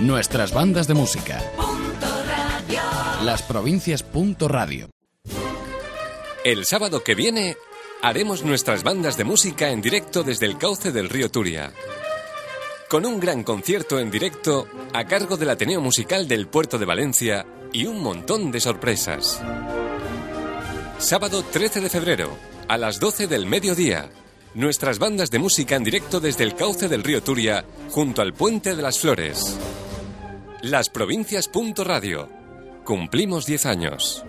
Nuestras bandas de música. Las provincias. Radio. El sábado que viene haremos nuestras bandas de música en directo desde el cauce del río Turia. Con un gran concierto en directo a cargo del Ateneo Musical del Puerto de Valencia y un montón de sorpresas. Sábado 13 de febrero, a las 12 del mediodía. Nuestras bandas de música en directo desde el cauce del río Turia, junto al Puente de las Flores. Las Provincias. Radio. Cumplimos 10 años.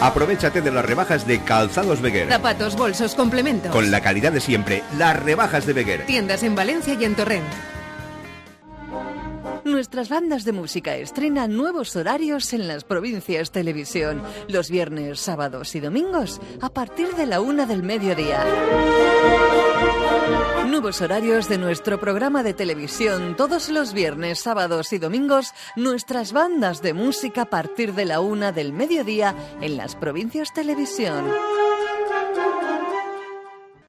Aprovechate de las rebajas de Calzados Beguer. Zapatos, bolsos, complementos. Con la calidad de siempre, las rebajas de Beguer. Tiendas en Valencia y en Torrent. Nuestras bandas de música estrenan nuevos horarios en las provincias televisión, los viernes, sábados y domingos a partir de la una del mediodía. Nuevos horarios de nuestro programa de televisión todos los viernes, sábados y domingos, nuestras bandas de música a partir de la una del mediodía en las provincias televisión.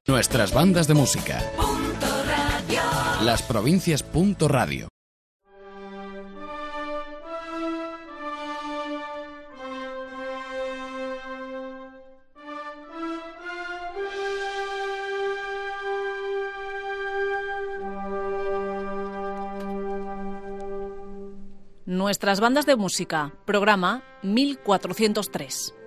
Nuestras bandas de música. Las provincias. Radio. Nuestras bandas de música, programa 1403.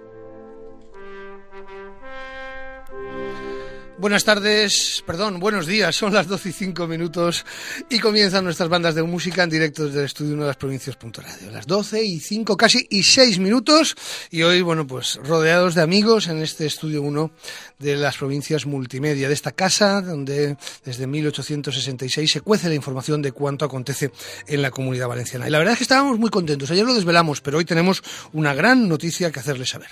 Buenas tardes, perdón, buenos días, son las 12 y 5 minutos y comienzan nuestras bandas de música en directo desde el estudio Nuevas Radio. Las 12 y 5 casi y 6 minutos y hoy, bueno, pues rodeados de amigos en este estudio 1 de las provincias multimedia, de esta casa donde desde 1866 se cuece la información de cuánto acontece en la comunidad valenciana. Y la verdad es que estábamos muy contentos, ayer lo desvelamos, pero hoy tenemos una gran noticia que hacerles saber.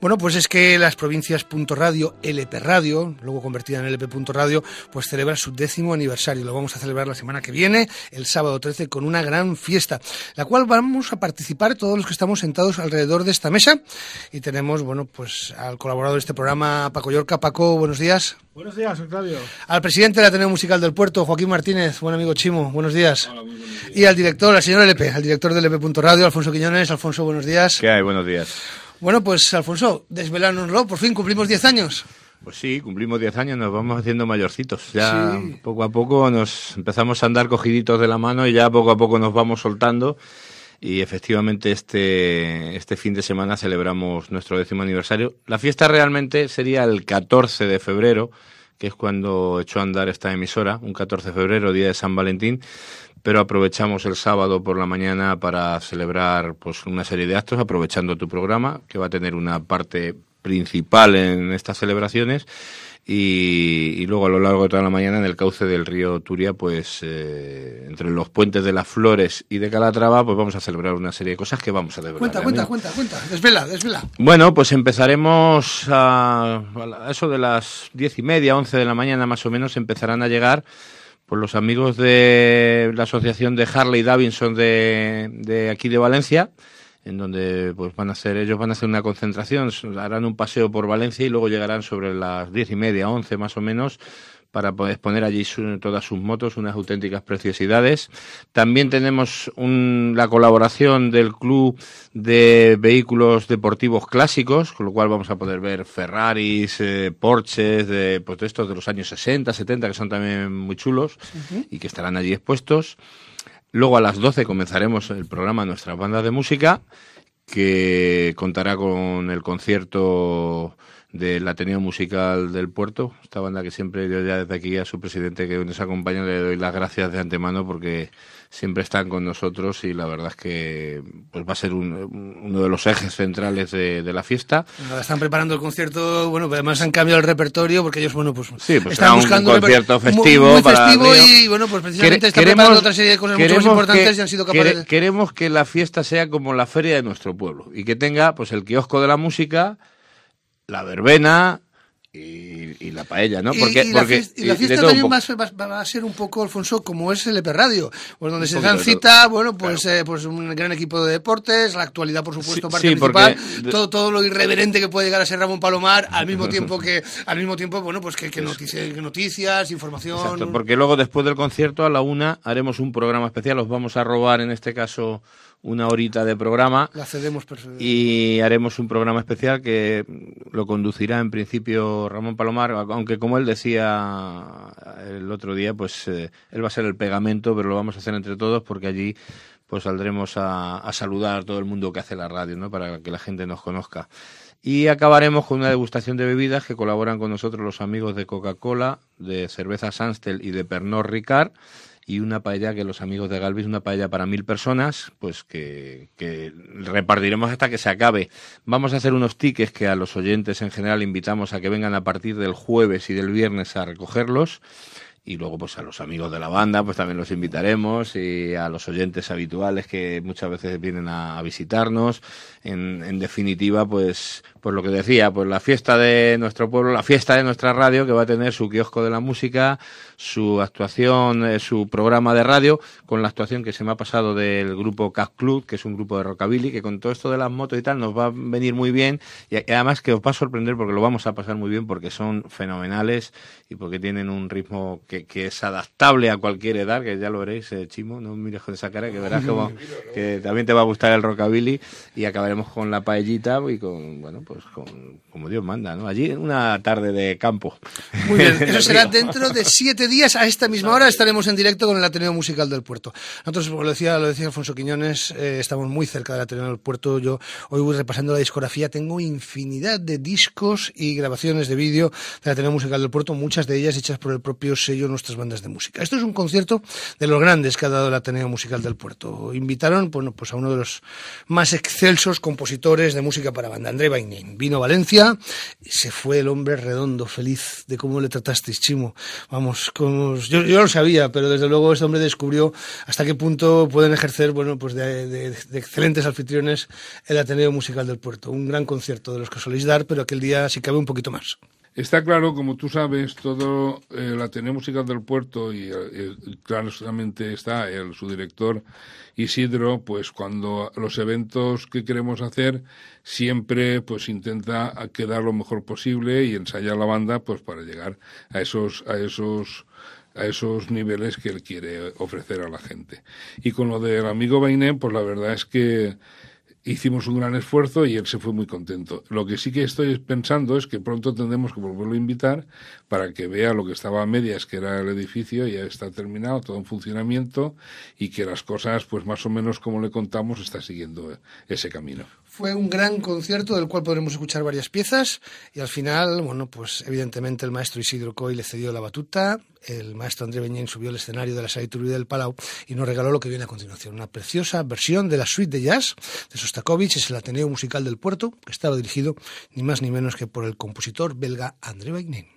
Bueno, pues es que las provincias Radio, LP Radio, luego convertida en LP Radio, pues celebra su décimo aniversario. Lo vamos a celebrar la semana que viene, el sábado 13, con una gran fiesta, la cual vamos a participar todos los que estamos sentados alrededor de esta mesa. Y tenemos, bueno, pues al colaborador de este programa, Paco Yorca. Paco, buenos días. Buenos días, Octavio. Al presidente del Ateneo Musical del Puerto, Joaquín Martínez, buen amigo Chimo, buenos días. Y al director, al señor LP, al director del LP Radio, Alfonso Quiñones. Alfonso, buenos días. ¿Qué hay? Buenos días. Bueno, pues Alfonso, desvelárnoslo, por fin cumplimos 10 años. Pues sí, cumplimos 10 años, nos vamos haciendo mayorcitos. Ya poco a poco nos empezamos a andar cogiditos de la mano y ya poco a poco nos vamos soltando. Y efectivamente este, este fin de semana celebramos nuestro décimo aniversario. La fiesta realmente sería el 14 de febrero, que es cuando echó a andar esta emisora, un 14 de febrero, día de San Valentín pero aprovechamos el sábado por la mañana para celebrar pues una serie de actos aprovechando tu programa que va a tener una parte principal en estas celebraciones y, luego a lo largo de toda la mañana en el cauce del río Turia, pues eh, entre los puentes de las Flores y de Calatrava, pues vamos a celebrar una serie de cosas que vamos a celebrar. Cuenta, cuenta, cuenta, cuenta, desvela, desvela. Bueno, pues empezaremos a, a eso de las diez y media, once de la mañana más o menos, empezarán a llegar por los amigos de la asociación de Harley Davidson de, de aquí de Valencia, en donde pues van a hacer, ellos van a hacer una concentración, harán un paseo por Valencia y luego llegarán sobre las diez y media, once más o menos, para poder exponer allí todas sus motos, unas auténticas preciosidades. También tenemos la colaboración del Club de Vehículos Deportivos Clásicos, con lo cual vamos a poder ver Ferraris, eh, Porsches, de, pues de estos de los años 60, 70, que son también muy chulos y que estarán allí expuestos. Luego a las 12 comenzaremos el programa Nuestras Bandas de Música, que contará con el concierto del Ateneo Musical del Puerto, esta banda que siempre yo ya desde aquí a su presidente que nos acompaña le doy las gracias de antemano porque siempre están con nosotros y la verdad es que pues va a ser uno de los ejes centrales de, la fiesta. están preparando el concierto, bueno, además han cambiado el repertorio porque ellos, bueno, pues, sí, pues están buscando un concierto festivo, festivo y, bueno, pues precisamente están preparando otra serie de cosas mucho más importantes y han sido capaces Queremos que la fiesta sea como la feria de nuestro pueblo y que tenga pues el kiosco de la música la verbena y, la paella, ¿no? Porque, y, la, fiesta, también va, a ser un poco, Alfonso, como es el EP Radio, pues donde se dan cita, bueno, pues, eh, pues un gran equipo de deportes, la actualidad, por supuesto, parte principal, todo, todo lo irreverente que puede llegar a ser Ramón Palomar, al mismo tiempo que, al mismo tiempo, bueno, pues que, que, noticias, noticias, información. Exacto, porque luego después del concierto a la una haremos un programa especial, os vamos a robar en este caso una horita de programa. La cedemos Y haremos un programa especial que lo conducirá en principio Ramón Palomar, aunque como él decía el otro día, pues eh, él va a ser el pegamento, pero lo vamos a hacer entre todos porque allí pues saldremos a, a saludar a todo el mundo que hace la radio, ¿no? Para que la gente nos conozca. Y acabaremos con una degustación de bebidas que colaboran con nosotros los amigos de Coca-Cola, de Cerveza Sanstel y de Pernod Ricard y una paella que los amigos de Galvis, una paella para mil personas, pues que, que, repartiremos hasta que se acabe. Vamos a hacer unos tickets que a los oyentes en general invitamos a que vengan a partir del jueves y del viernes a recogerlos y luego pues a los amigos de la banda pues también los invitaremos y a los oyentes habituales que muchas veces vienen a, visitarnos. En, en, definitiva pues pues lo que decía pues la fiesta de nuestro pueblo la fiesta de nuestra radio que va a tener su kiosco de la música su actuación eh, su programa de radio con la actuación que se me ha pasado del grupo Cat Club que es un grupo de rockabilly que con todo esto de las motos y tal nos va a venir muy bien. Y además que os va a sorprender porque lo vamos a pasar muy bien porque son fenomenales y porque tienen un ritmo que que, es adaptable a cualquier edad, que ya lo veréis, eh, Chimo, no mires con esa cara, que verás como, que también te va a gustar el rockabilly y acabaremos con la paellita y con, bueno, pues con, como Dios manda, ¿no? Allí una tarde de campo. Muy bien, eso será dentro de siete días, a esta misma hora estaremos en directo con el Ateneo Musical del Puerto. Nosotros, como lo decía, lo decía Alfonso Quiñones, eh, estamos muy cerca del Ateneo del Puerto. Yo hoy voy repasando la discografía, tengo infinidad de discos y grabaciones de vídeo del Ateneo Musical del Puerto, muchas de ellas hechas por el propio sello nuestras bandas de música. Esto es un concierto de los grandes que ha dado el Ateneo Musical del Puerto. Invitaron bueno, pues a uno de los más excelsos compositores de música para banda, André Bainin. Vino a Valencia se fue el hombre redondo, feliz de cómo le tratasteis, Chimo. Vamos, como, yo, yo lo sabía, pero desde luego este hombre descubrió hasta qué punto pueden ejercer bueno, pues de, de, de excelentes anfitriones el Ateneo Musical del Puerto. Un gran concierto de los que soléis dar, pero aquel día sí cabe un poquito más. Está claro, como tú sabes, todo eh, la Ateneo Musical del Puerto y eh, claramente está el, su director Isidro, pues cuando los eventos que queremos hacer siempre pues intenta quedar lo mejor posible y ensayar la banda pues para llegar a esos a esos a esos niveles que él quiere ofrecer a la gente. Y con lo del amigo Bainé, pues la verdad es que hicimos un gran esfuerzo y él se fue muy contento. Lo que sí que estoy pensando es que pronto tendremos que volverlo a invitar para que vea lo que estaba a medias, que era el edificio, ya está terminado, todo en funcionamiento y que las cosas, pues más o menos como le contamos, está siguiendo ese camino. Fue un gran concierto del cual podremos escuchar varias piezas y al final, bueno, pues evidentemente el maestro Isidro Coy le cedió la batuta, el maestro André Beñén subió al escenario de la Saituría del Palau y nos regaló lo que viene a continuación, una preciosa versión de la suite de jazz de Sostakovich, es el Ateneo Musical del Puerto, que estaba dirigido ni más ni menos que por el compositor belga André Beñén.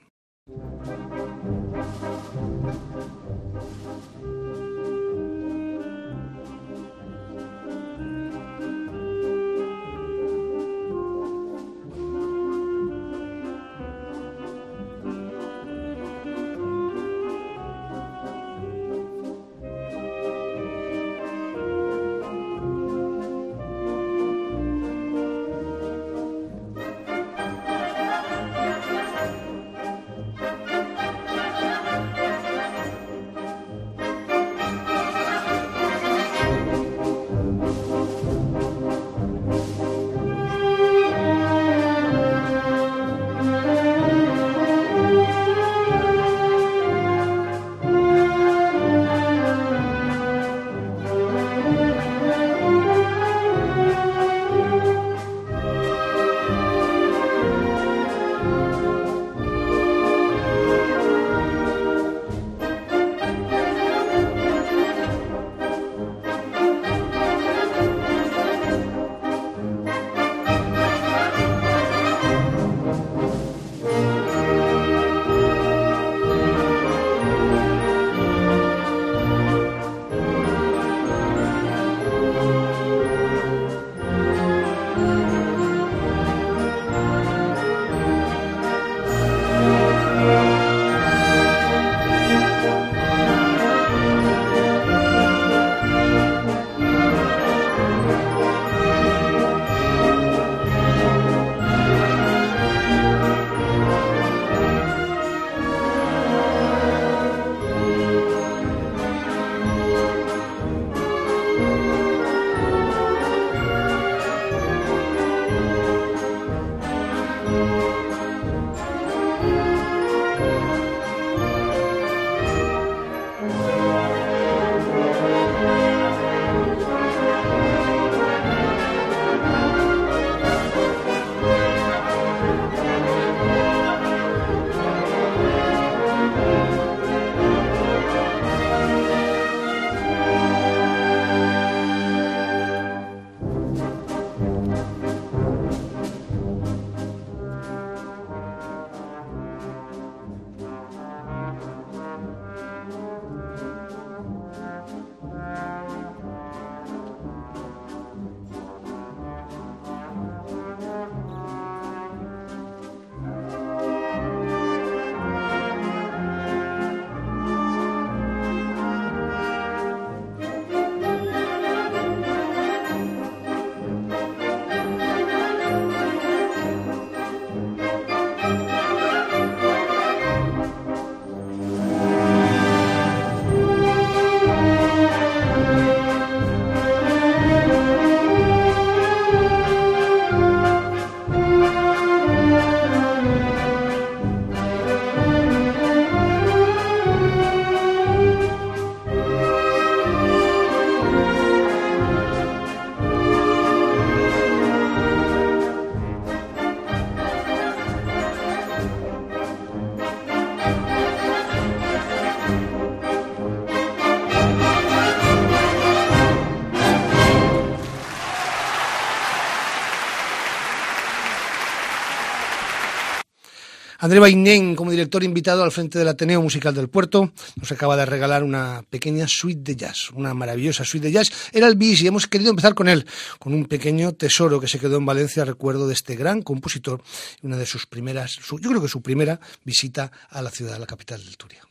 André Bainén, como director invitado al frente del Ateneo Musical del Puerto, nos acaba de regalar una pequeña suite de jazz, una maravillosa suite de jazz. Era el bis y hemos querido empezar con él, con un pequeño tesoro que se quedó en Valencia, recuerdo de este gran compositor, una de sus primeras, yo creo que su primera visita a la ciudad, a la capital del Turia.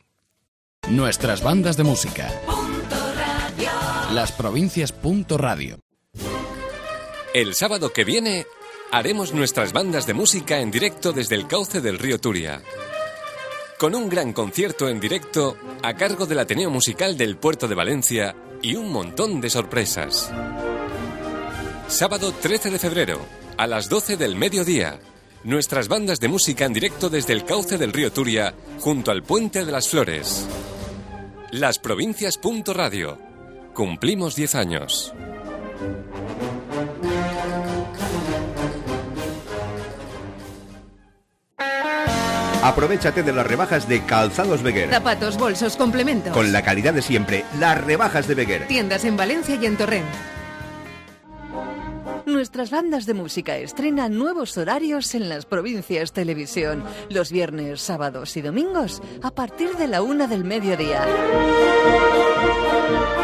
Nuestras bandas de música. Las provincias. Radio. El sábado que viene haremos nuestras bandas de música en directo desde el cauce del río Turia. Con un gran concierto en directo a cargo del Ateneo Musical del Puerto de Valencia y un montón de sorpresas. Sábado 13 de febrero, a las 12 del mediodía. Nuestras bandas de música en directo desde el cauce del río Turia, junto al Puente de las Flores. Las Provincias. Radio. Cumplimos 10 años. Aprovechate de las rebajas de Calzados Beguer. Zapatos, bolsos, complementos. Con la calidad de siempre, las rebajas de Beguer. Tiendas en Valencia y en Torrent. Nuestras bandas de música estrenan nuevos horarios en las provincias televisión, los viernes, sábados y domingos a partir de la una del mediodía.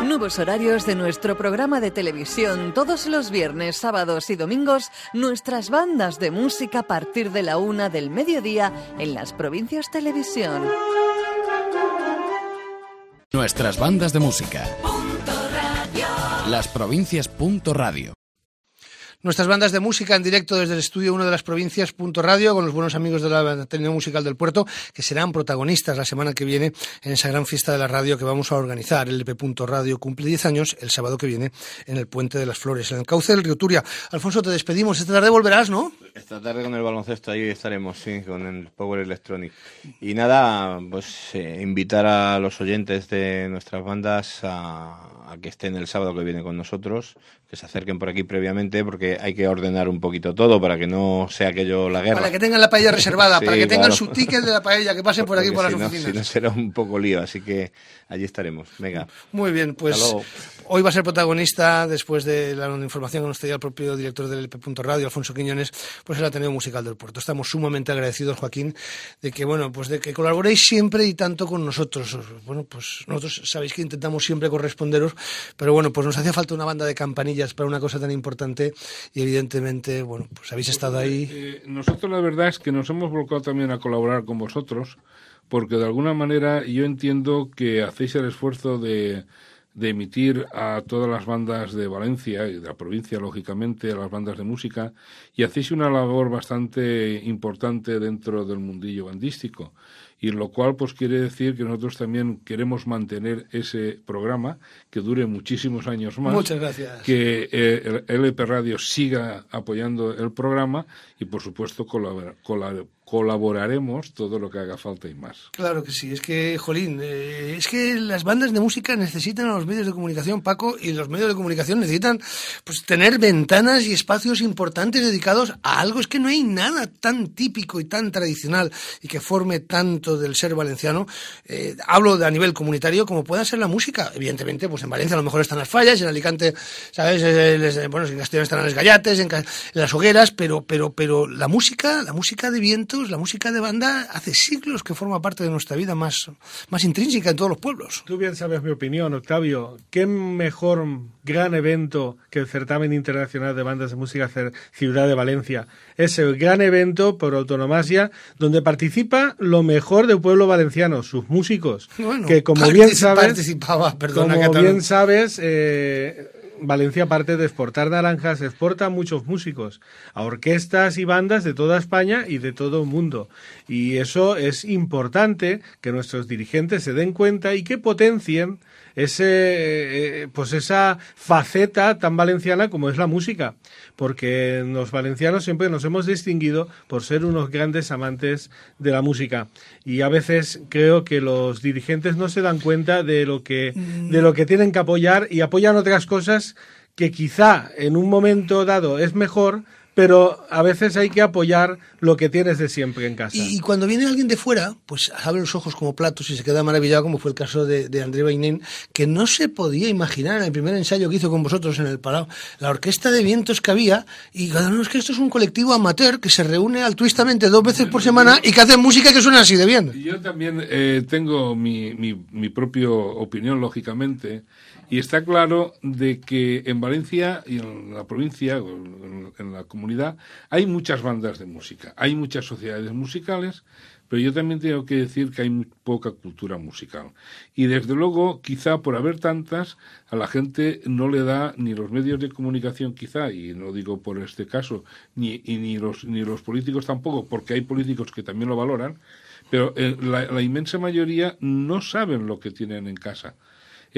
Nuevos horarios de nuestro programa de televisión todos los viernes, sábados y domingos, nuestras bandas de música a partir de la una del mediodía en las provincias televisión. Nuestras bandas de música. Las provincias. Radio. Nuestras bandas de música en directo desde el estudio 1 de las provincias, radio, con los buenos amigos de la Ateneo Musical del Puerto, que serán protagonistas la semana que viene en esa gran fiesta de la radio que vamos a organizar. El Radio cumple 10 años el sábado que viene en el Puente de las Flores, en el cauce del río Turia. Alfonso, te despedimos. Esta tarde volverás, ¿no? Esta tarde con el baloncesto ahí estaremos, sí, con el Power Electronic. Y nada, pues eh, invitar a los oyentes de nuestras bandas a que estén el sábado que viene con nosotros que se acerquen por aquí previamente porque hay que ordenar un poquito todo para que no sea aquello la guerra. Para que tengan la paella reservada, para que tengan su ticket de la paella, que pasen por aquí por las oficinas. Si no será un poco lío, así que allí estaremos. Venga. Muy bien, pues hoy va a ser protagonista, después de la información que nos traía el propio director del LP. Radio, Alfonso Quiñones, pues el Ateneo Musical del Puerto. Estamos sumamente agradecidos, Joaquín, de que, bueno, pues de que colaboréis siempre y tanto con nosotros. Bueno, pues nosotros sabéis que intentamos siempre corresponderos, pero bueno, pues nos hacía falta una banda de campanillas para una cosa tan importante y evidentemente, bueno, pues habéis estado ahí. Eh, nosotros la verdad es que nos hemos volcado también a colaborar con vosotros porque de alguna manera yo entiendo que hacéis el esfuerzo de, de emitir a todas las bandas de Valencia y de la provincia, lógicamente, a las bandas de música, y hacéis una labor bastante importante dentro del mundillo bandístico y lo cual pues quiere decir que nosotros también queremos mantener ese programa que dure muchísimos años más. Muchas gracias. Que eh, el LP Radio siga apoyando el programa y por supuesto colaborar, colaboraremos todo lo que haga falta y más. Claro que sí, es que, Jolín, eh, es que las bandas de música necesitan a los medios de comunicación, Paco, y los medios de comunicación necesitan pues tener ventanas y espacios importantes dedicados a algo. Es que no hay nada tan típico y tan tradicional y que forme tanto del ser valenciano. Eh, hablo de a nivel comunitario como pueda ser la música. Evidentemente, pues en Valencia a lo mejor están las fallas, en Alicante, ¿sabes? Eh, bueno, en Castellón están las gallates, en, las hogueras, pero, pero, pero la música, la música de viento la música de banda hace siglos que forma parte de nuestra vida más, más intrínseca en todos los pueblos. Tú bien sabes mi opinión, Octavio. ¿Qué mejor gran evento que el certamen internacional de bandas de música Ciudad de Valencia? Es el gran evento por autonomasia donde participa lo mejor del pueblo valenciano, sus músicos. que como bien sabes, participaba, perdona, como bien sabes, eh, Valencia, aparte de exportar naranjas, exporta muchos músicos a orquestas y bandas de toda España y de todo el mundo. Y eso es importante que nuestros dirigentes se den cuenta y que potencien ese, eh, pues esa faceta tan valenciana como es la música, porque los valencianos siempre nos hemos distinguido por ser unos grandes amantes de la música. Y a veces creo que los dirigentes no se dan cuenta de lo que de lo que tienen que apoyar y apoyan otras cosas que quizá en un momento dado es mejor, pero a veces hay que apoyar lo que tienes de siempre en casa. Y, y cuando viene alguien de fuera, pues abre los ojos como platos y se queda maravillado, como fue el caso de, de André Bainén, que no se podía imaginar en el primer ensayo que hizo con vosotros en el Palau, la orquesta de vientos que había, y no, es que esto es un colectivo amateur que se reúne altruistamente dos veces por semana y que hace música que suena así de bien. Yo también eh, tengo mi, mi, mi propia opinión, lógicamente, y está claro de que en Valencia y en la provincia, en, la comunidad, hay muchas bandas de música, hay muchas sociedades musicales, pero yo también tengo que decir que hay poca cultura musical. Y desde luego, quizá por haber tantas, a la gente no le da ni los medios de comunicación, quizá, y no digo por este caso, ni, y ni, los, ni los políticos tampoco, porque hay políticos que también lo valoran, pero eh, la inmensa mayoría no saben lo que tienen en casa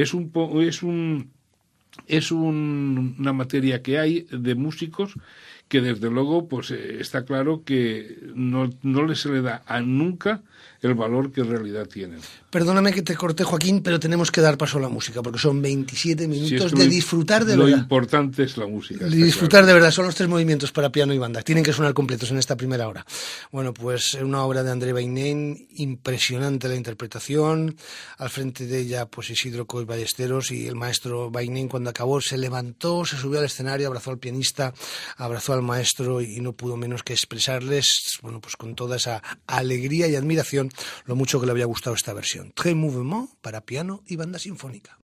es un es un es un, una materia que hay de músicos que desde luego pues eh, está claro que no, no les se le da a nunca el valor que en realidad tienen. Perdóname que te corte, Joaquín, pero tenemos que dar paso a la música, porque son 27 minutos Si es que de lo- disfrutar de lo verdad. importante es la música. Disfrutar claro. de verdad, son los tres movimientos para piano y banda. Tienen que sonar completos en esta primera hora. Bueno, pues una obra de André Bainén, impresionante la interpretación. Al frente de ella, pues Isidro Coy Ballesteros y el maestro Bainén, cuando acabó, se levantó, se subió al escenario, abrazó al pianista, abrazó al maestro y no pudo menos que expresarles, bueno, pues con toda esa alegría y admiración, lo mucho que le había gustado esta versión. Tres mouvements para piano y banda sinfónica.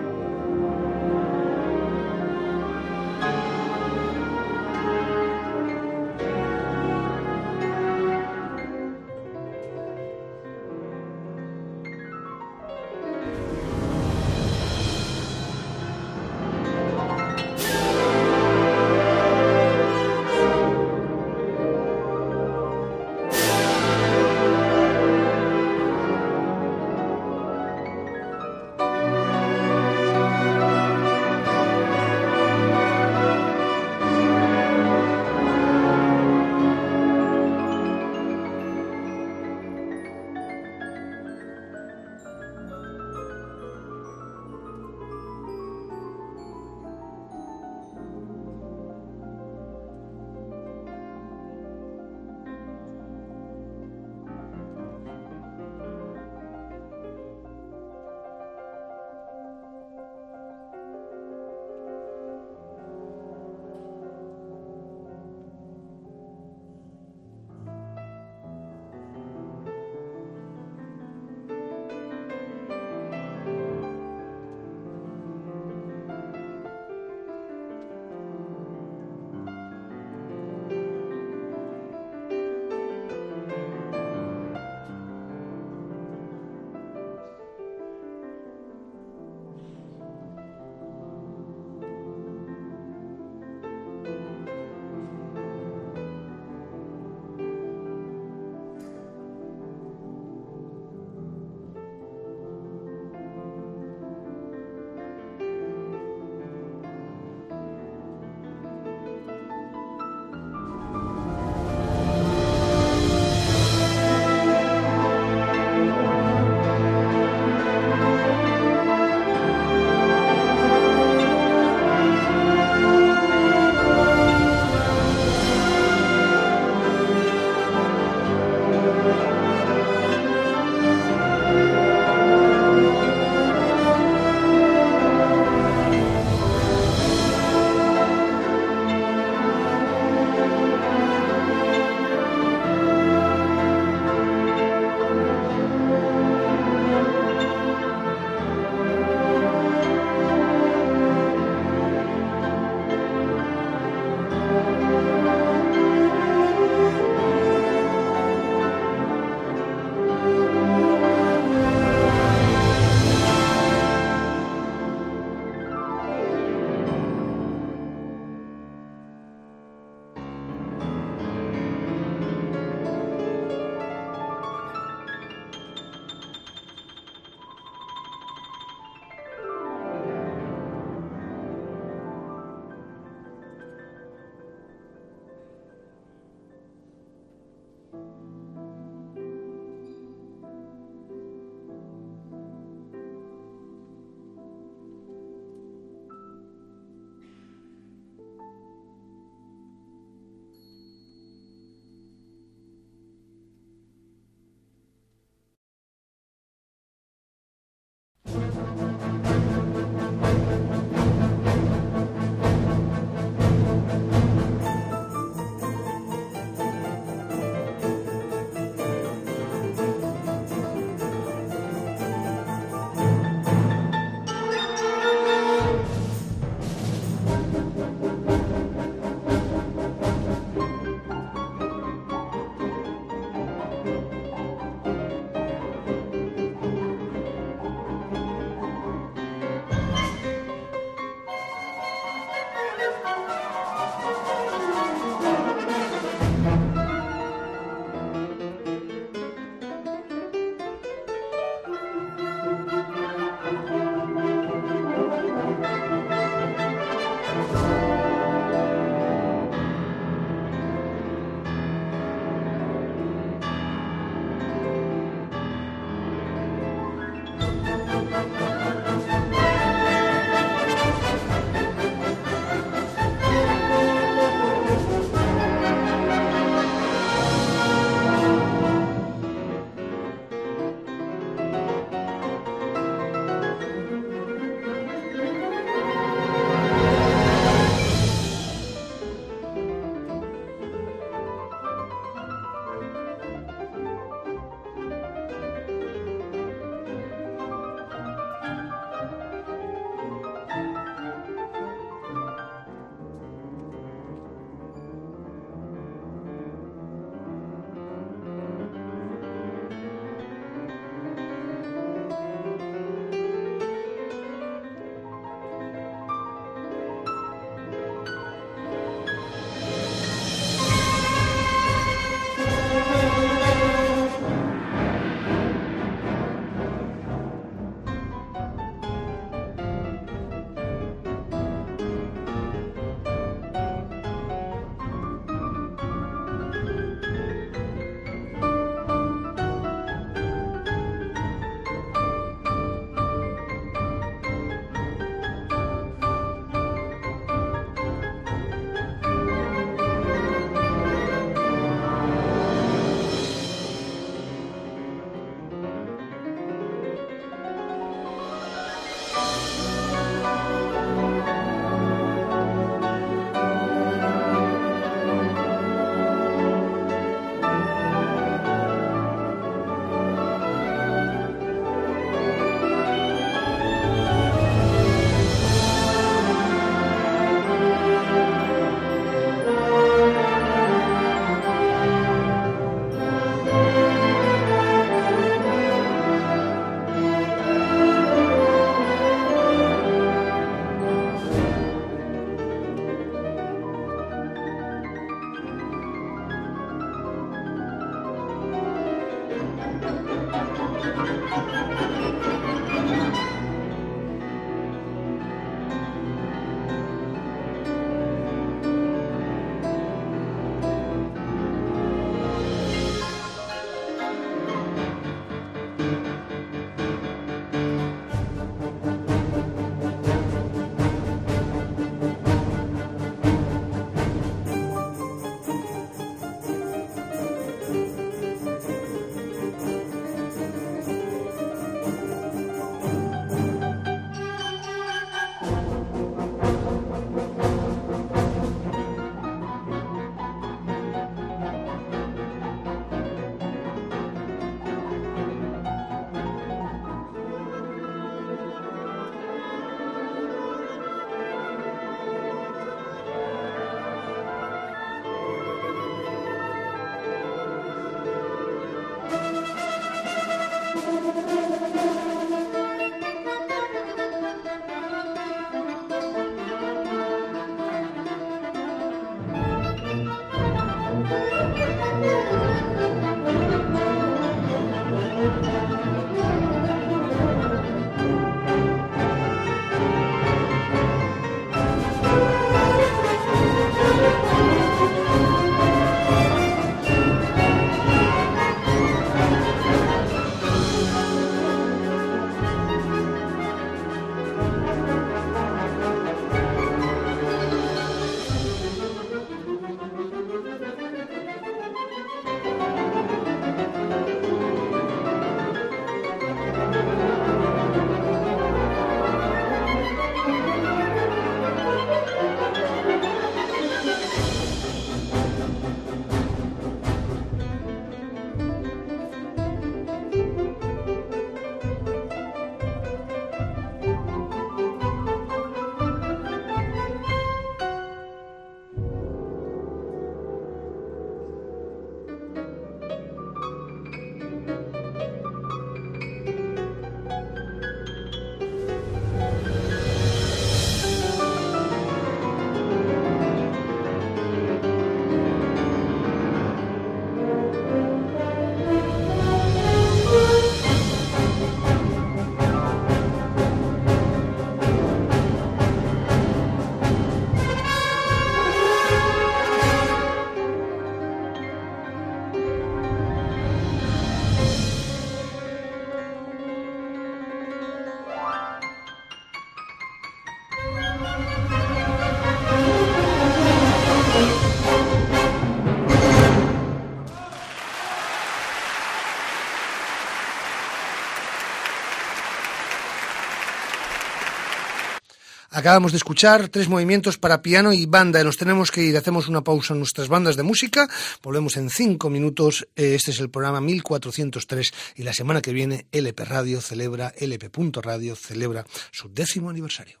Acabamos de escuchar tres movimientos para piano y banda. Nos tenemos que ir, hacemos una pausa en nuestras bandas de música. Volvemos en cinco minutos. Eh, este es el programa 1403 y la semana que viene LP Radio celebra, LP.radio celebra su décimo aniversario.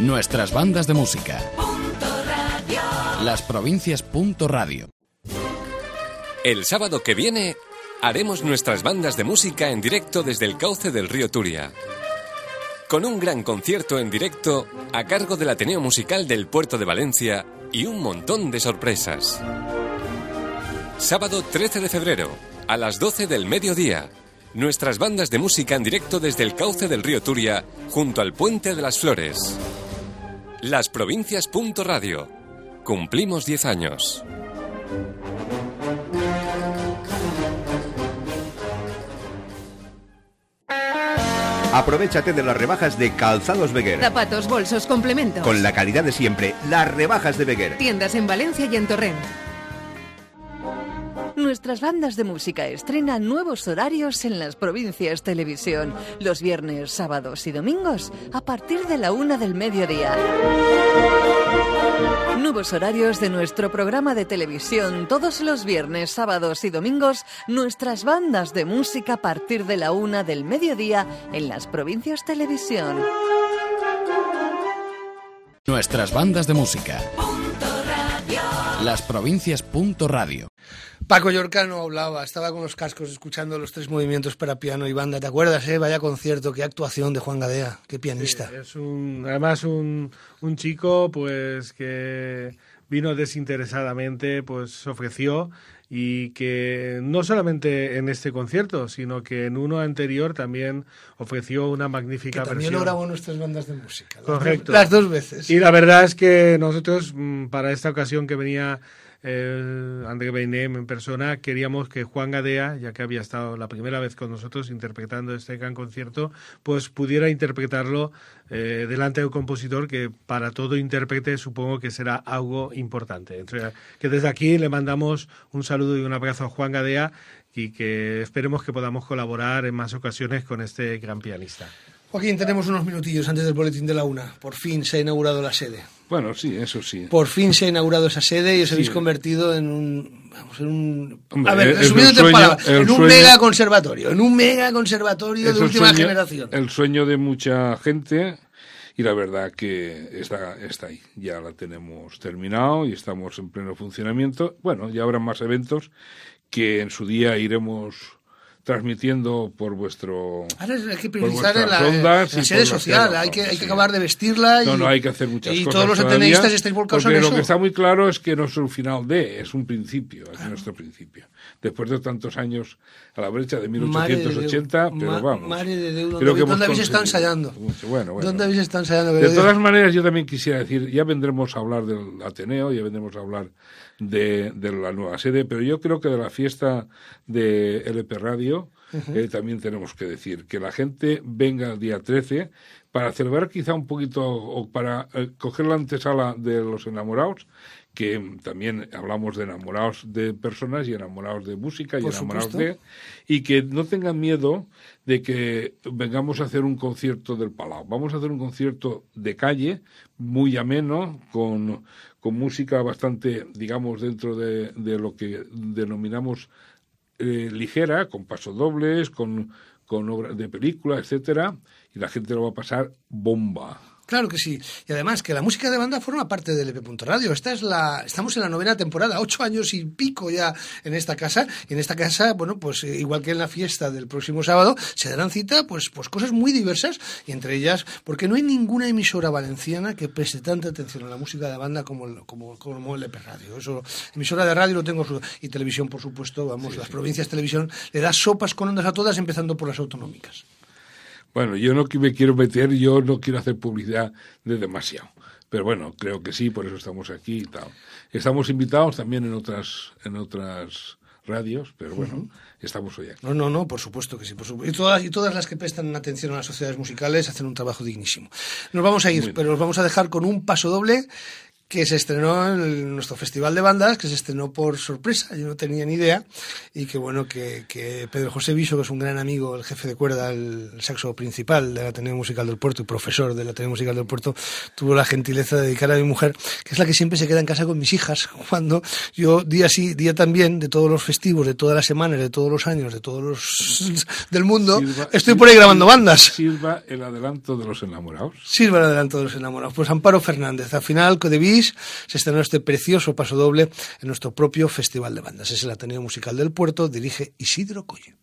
Nuestras bandas de música. Las provincias. Radio. El sábado que viene haremos nuestras bandas de música en directo desde el cauce del río Turia. Con un gran concierto en directo a cargo del Ateneo Musical del Puerto de Valencia y un montón de sorpresas. Sábado 13 de febrero, a las 12 del mediodía. Nuestras bandas de música en directo desde el cauce del río Turia, junto al Puente de las Flores. Las provincias. Radio. Cumplimos 10 años. Aprovechate de las rebajas de Calzados Beguer. Zapatos, bolsos, complemento. Con la calidad de siempre, las rebajas de Beguer. Tiendas en Valencia y en Torrent. Nuestras bandas de música estrenan nuevos horarios en las provincias televisión, los viernes, sábados y domingos a partir de la una del mediodía. Nuevos horarios de nuestro programa de televisión todos los viernes, sábados y domingos, nuestras bandas de música a partir de la una del mediodía en las provincias televisión. Nuestras bandas de música. Las provincias. Radio. Paco Yorcano hablaba, estaba con los cascos escuchando los tres movimientos para piano y banda. ¿Te acuerdas, eh? Vaya concierto, qué actuación de Juan Gadea, qué pianista. es un, además un, un chico pues que vino desinteresadamente, pues ofreció y que no solamente en este concierto, sino que en uno anterior también ofreció una magnífica que también versión. lo grabó nuestras bandas de música. Correcto. Las dos veces. Y la verdad es que nosotros, mm, para esta ocasión que venía el André Beinem en persona, queríamos que Juan Gadea, ya que había estado la primera vez con nosotros interpretando este gran concierto, pues pudiera interpretarlo eh, delante del compositor, que para todo intérprete supongo que será algo importante. Entre, que desde aquí le mandamos un saludo y un abrazo a Juan Gadea y que esperemos que podamos colaborar en más ocasiones con este gran pianista. Joaquín, tenemos unos minutillos antes del boletín de la una. Por fin se ha inaugurado la sede. Bueno, sí, eso sí. Por fin se ha inaugurado esa sede y os habéis convertido en un. Vamos, en un. Hombre, a ver, resumiendo en palabras, en un sueño- mega conservatorio. En un mega conservatorio de última sueño- generación. El sueño de mucha gente y la verdad que está, está ahí. Ya la tenemos terminado y estamos en pleno funcionamiento. Bueno, ya habrá más eventos que en su día iremos transmitiendo por vuestro Ahora hay que priorizar en la, ondas en la y sede social. Hay que, hay que acabar de vestirla. Y, No, no, hay que hacer muchas y cosas. todos los ateneístas estáis volcados porque en lo eso. que está muy claro es que no es un final de, es un principio, es nuestro principio. Después de tantos años a la brecha de Madre de 1880, Déu. pero vamos. De ¿dónde, que habéis- hemos dónde habéis estado ensayando? mucho. Bueno, bueno. ¿Dónde habéis estado ensayando? De todas maneras, yo también quisiera decir, ya vendremos a hablar del Ateneo, ya vendremos a hablar de, de la nueva sede, pero yo creo que de la fiesta de LP Radio Eh, también tenemos que decir que la gente venga el día 13 para celebrar quizá un poquito o para eh, coger la antesala de los enamorados, que también hablamos de enamorados de personas y enamorados de música y Por enamorados supuesto. de y que no tengan miedo de que vengamos a hacer un concierto del Palau. Vamos a hacer un concierto de calle, muy ameno, con, con música bastante, digamos, dentro de, de lo que denominamos eh, ligera, con pasodobles, con, con obras de película, etcétera, y la gente lo va a pasar bomba. Claro que sí. Y además que la música de banda forma parte del EP Radio. Esta es la, estamos en la novena temporada, ocho años y pico ya en esta casa. Y en esta casa, bueno, pues eh, igual que en la fiesta del próximo sábado, se darán cita pues, pues cosas muy diversas y entre ellas, porque no hay ninguna emisora valenciana que preste tanta atención a la música de banda como el, como, como el EP Radio. Eso, emisora de radio lo tengo su- y televisión, por supuesto, vamos, las provincias televisión le da sopas con ondas a todas, empezando por las autonómicas. Bueno, yo no me quiero meter, yo no quiero hacer publicidad de demasiado. Pero bueno, creo que sí, por eso estamos aquí y tal. Estamos invitados también en otras, en otras radios, pero bueno, estamos hoy aquí. No, no, no, por supuesto que sí. Por supuesto. Y, todas, y todas las que prestan atención a las sociedades musicales hacen un trabajo dignísimo. Nos vamos a ir, pero os vamos a dejar con un paso doble que se estrenó en nuestro festival de bandas, que se estrenó por sorpresa, yo no tenía ni idea, y que bueno, que, que Pedro José Viso, que es un gran amigo, el jefe de cuerda, el saxo principal del Ateneo Musical del Puerto y profesor del Ateneo Musical del Puerto, tuvo la gentileza de dedicar a mi mujer, que es la que siempre se queda en casa con mis hijas, cuando yo día sí, día también, de todos los festivos, de todas las semanas, de todos los años, de todos los del mundo, Sirva- estoy por ahí grabando bandas. Sirva el adelanto de los enamorados. Sirva el adelanto de los enamorados. Pues Amparo Fernández, al final Se estrenó este precioso paso doble en nuestro propio Festival de Bandas. Es el Ateneo Musical del Puerto, dirige Isidro Colle.